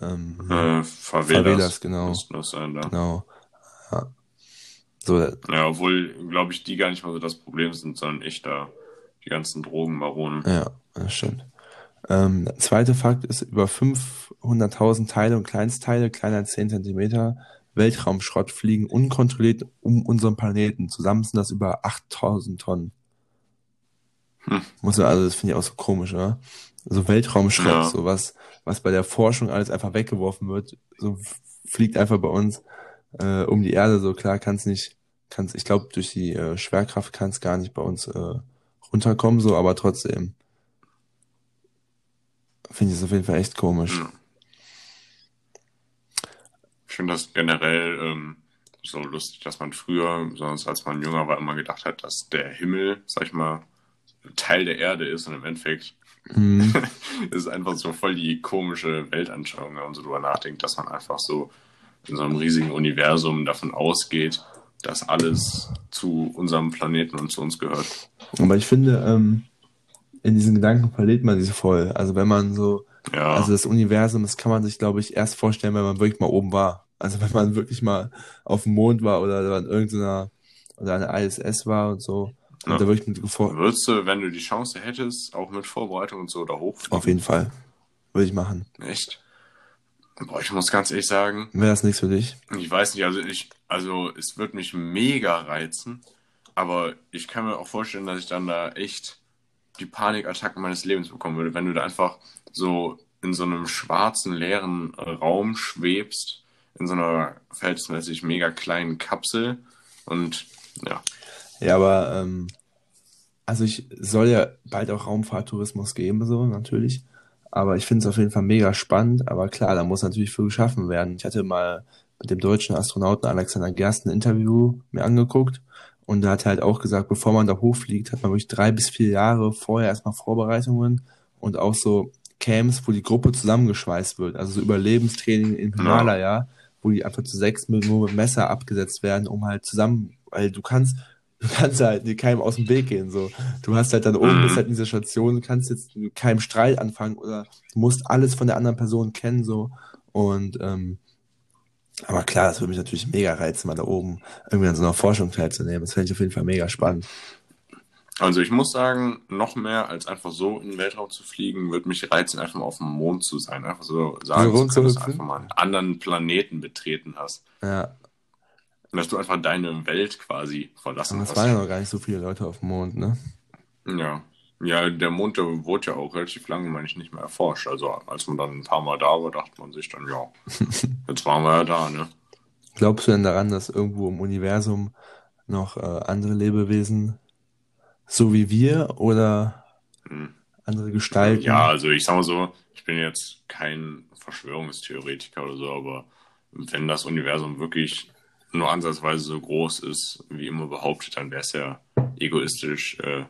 ähm, äh, Favelas, Favelas, genau. Sein, da. Genau. Ja. So, ja, obwohl, glaube ich, die gar nicht mal so das Problem sind, sondern echt da die ganzen Drogenbaronen. Ja, das stimmt. Ähm, zweiter Fakt ist, über 500.000 Teile und Kleinstteile, kleiner als 10 Zentimeter, Weltraumschrott fliegen unkontrolliert um unseren Planeten. Zusammen sind das über 8.000 Tonnen. Hm. Muss man, also das finde ich auch so komisch, oder? So Weltraumschrott, ja. so was, was bei der Forschung alles einfach weggeworfen wird, so fliegt einfach bei uns äh, um die Erde, so klar kann es nicht, kann's, ich glaube, durch die äh, Schwerkraft kann es gar nicht bei uns äh, runterkommen, so, aber trotzdem. Finde ich es auf jeden Fall echt komisch. Ja. Ich finde das generell ähm, so lustig, dass man früher, sonst als man jünger war, immer gedacht hat, dass der Himmel, sag ich mal, Teil der Erde ist und im Endeffekt mhm. ist einfach so voll die komische Weltanschauung, wenn man so drüber nachdenkt, dass man einfach so in so einem riesigen Universum davon ausgeht, dass alles zu unserem Planeten und zu uns gehört. Aber ich finde, ähm, in diesen Gedanken verliert man sich voll. Also wenn man so, ja. also das Universum, das kann man sich, glaube ich, erst vorstellen, wenn man wirklich mal oben war. Also wenn man wirklich mal auf dem Mond war oder in irgendeiner oder eine ISS war und so. Und ja. da wirklich mit vor Würdest du, wenn du die Chance hättest, auch mit Vorbereitung und so da hoch? Auf jeden Fall. Würde ich machen. Echt? Boah, ich muss ganz ehrlich sagen. Wäre das nichts für dich? Ich weiß nicht, also ich, also es wird mich mega reizen, aber ich kann mir auch vorstellen, dass ich dann da echt die Panikattacken meines Lebens bekommen würde, wenn du da einfach so in so einem schwarzen, leeren Raum schwebst, in so einer verhältnismäßig mega kleinen Kapsel und ja. Ja, aber ähm, also ich soll ja bald auch Raumfahrttourismus geben, so natürlich. Aber ich finde es auf jeden Fall mega spannend. Aber klar, da muss natürlich viel geschaffen werden. Ich hatte mal mit dem deutschen Astronauten Alexander Gerst ein Interview mir angeguckt. Und er hat halt auch gesagt, bevor man da hochfliegt, hat man wirklich drei bis vier Jahre vorher erstmal Vorbereitungen und auch so Camps, wo die Gruppe zusammengeschweißt wird. Also so Überlebenstraining im Himalaya, ja. wo die einfach zu sechs mit, nur mit Messer abgesetzt werden, um halt zusammen, weil du kannst, du kannst halt keinem aus dem Weg gehen. So, du hast halt dann oben mhm. bist halt in dieser Station, du kannst jetzt mit keinem Streit anfangen oder du musst alles von der anderen Person kennen so und ähm, aber klar, das würde mich natürlich mega reizen, mal da oben irgendwie an so einer Forschung teilzunehmen. Das fände ich auf jeden Fall mega spannend. Also ich muss sagen, noch mehr als einfach so in den Weltraum zu fliegen, würde mich reizen, einfach mal auf dem Mond zu sein. Einfach so sagen zu dass du einfach mal einen anderen Planeten betreten hast. Ja. Und dass du einfach deine Welt quasi verlassen hast. Es waren ja noch gar nicht so viele Leute auf dem Mond, ne? Ja. Ja, der Mond, der wurde ja auch relativ lange, meine ich, nicht mehr erforscht. Also als man dann ein paar Mal da war, dachte man sich dann, ja, jetzt waren wir ja da, ne? Glaubst du denn daran, dass irgendwo im Universum noch äh, andere Lebewesen so wie wir oder hm. andere Gestalten? Ja, also ich sag mal so, ich bin jetzt kein Verschwörungstheoretiker oder so, aber wenn das Universum wirklich nur ansatzweise so groß ist, wie immer behauptet, dann wäre es ja egoistisch, äh,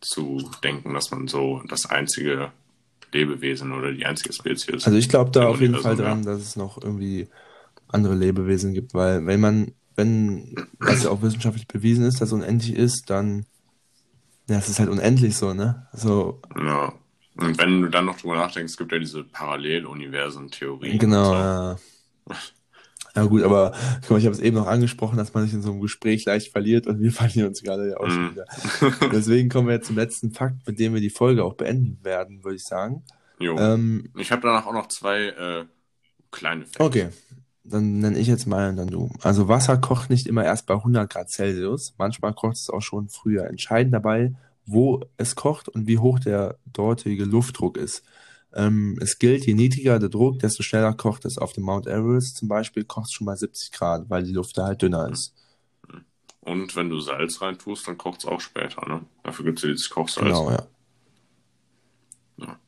zu denken, dass man so das einzige Lebewesen oder die einzige Spezies. Also ich glaube da auf jeden Fall dran, dass es noch irgendwie andere Lebewesen gibt, weil wenn man, wenn das ja auch wissenschaftlich bewiesen ist, dass es unendlich ist, dann ja, es ist halt unendlich so, ne? So. Ja. Und wenn du dann noch drüber nachdenkst, es gibt ja diese Paralleluniversen-Theorie. Genau, so. ja. Ja gut, aber mal, ich habe es eben noch angesprochen, dass man sich in so einem Gespräch leicht verliert und wir verlieren uns gerade ja auch schon mhm. wieder. Deswegen kommen wir jetzt zum letzten Fakt, mit dem wir die Folge auch beenden werden, würde ich sagen. Jo. Ähm, ich habe danach auch noch zwei äh, kleine Fakten. Okay, dann nenne ich jetzt mal und dann du. Also Wasser kocht nicht immer erst bei 100 Grad Celsius. Manchmal kocht es auch schon früher. Entscheidend dabei, wo es kocht und wie hoch der dortige Luftdruck ist. Ähm, es gilt, je niedriger der Druck, desto schneller kocht es. Auf dem Mount Everest zum Beispiel kocht es schon bei 70 Grad, weil die Luft da halt dünner ist. Und wenn du Salz reintust, dann kocht es auch später, ne? Dafür gibt es ja dieses Kochsalz. Genau, ja. ja.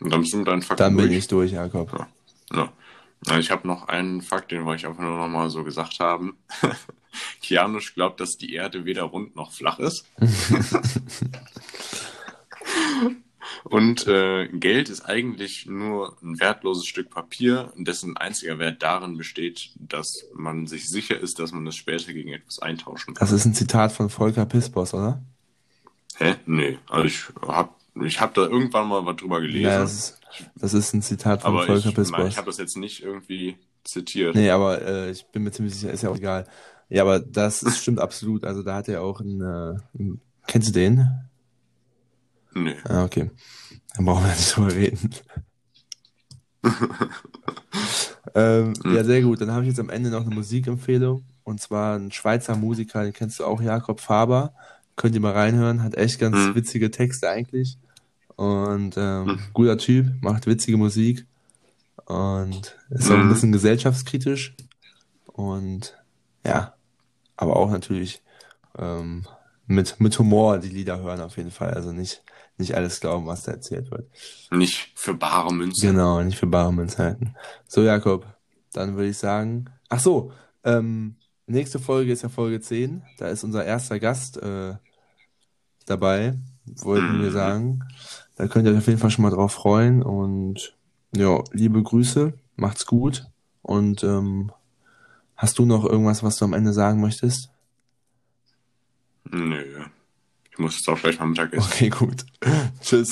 Und dann bist du mit deinen Fakten Dann bin durch. ich durch, Jakob. Ja. ja. Ich habe noch einen Fakt, den wollte ich einfach nur noch mal so gesagt haben. Kianusch glaubt, dass die Erde weder rund noch flach ist. Und äh, Geld ist eigentlich nur ein wertloses Stück Papier, dessen einziger Wert darin besteht, dass man sich sicher ist, dass man es später gegen etwas eintauschen kann. Das ist ein Zitat von Volker Pispos, oder? Hä? Nee. Also ich hab, ich hab da irgendwann mal was drüber gelesen. Ja, das, ist, das ist ein Zitat von aber Volker ich, Pispos. Ich habe das jetzt nicht irgendwie zitiert. Nee, aber äh, ich bin mir ziemlich sicher, ist ja auch egal. Ja, aber das stimmt absolut. Also da hat er auch ein, äh, kennst du den? Nee. Ah, okay. Dann brauchen wir nicht drüber reden. ähm, mhm. Ja, sehr gut. Dann habe ich jetzt am Ende noch eine Musikempfehlung. Und zwar ein Schweizer Musiker, den kennst du auch, Jakob Faber. Könnt ihr mal reinhören, hat echt ganz mhm. witzige Texte eigentlich. Und ähm, mhm. guter Typ, macht witzige Musik. Und ist auch ein mhm. bisschen gesellschaftskritisch. Und ja, aber auch natürlich ähm, mit, mit Humor die Lieder hören auf jeden Fall. Also nicht, nicht alles glauben, was da erzählt wird. Nicht für bare Münzen. Genau, nicht für bare Münzen halten. So, Jakob, dann würde ich sagen. Ach so, ähm, nächste Folge ist ja Folge 10. Da ist unser erster Gast äh, dabei, wollten mhm. wir sagen. Da könnt ihr euch auf jeden Fall schon mal drauf freuen. Und ja, liebe Grüße, macht's gut. Und ähm, hast du noch irgendwas, was du am Ende sagen möchtest? Nö. Ich muss jetzt auch gleich mal Mittag essen. Okay, gut. Tschüss.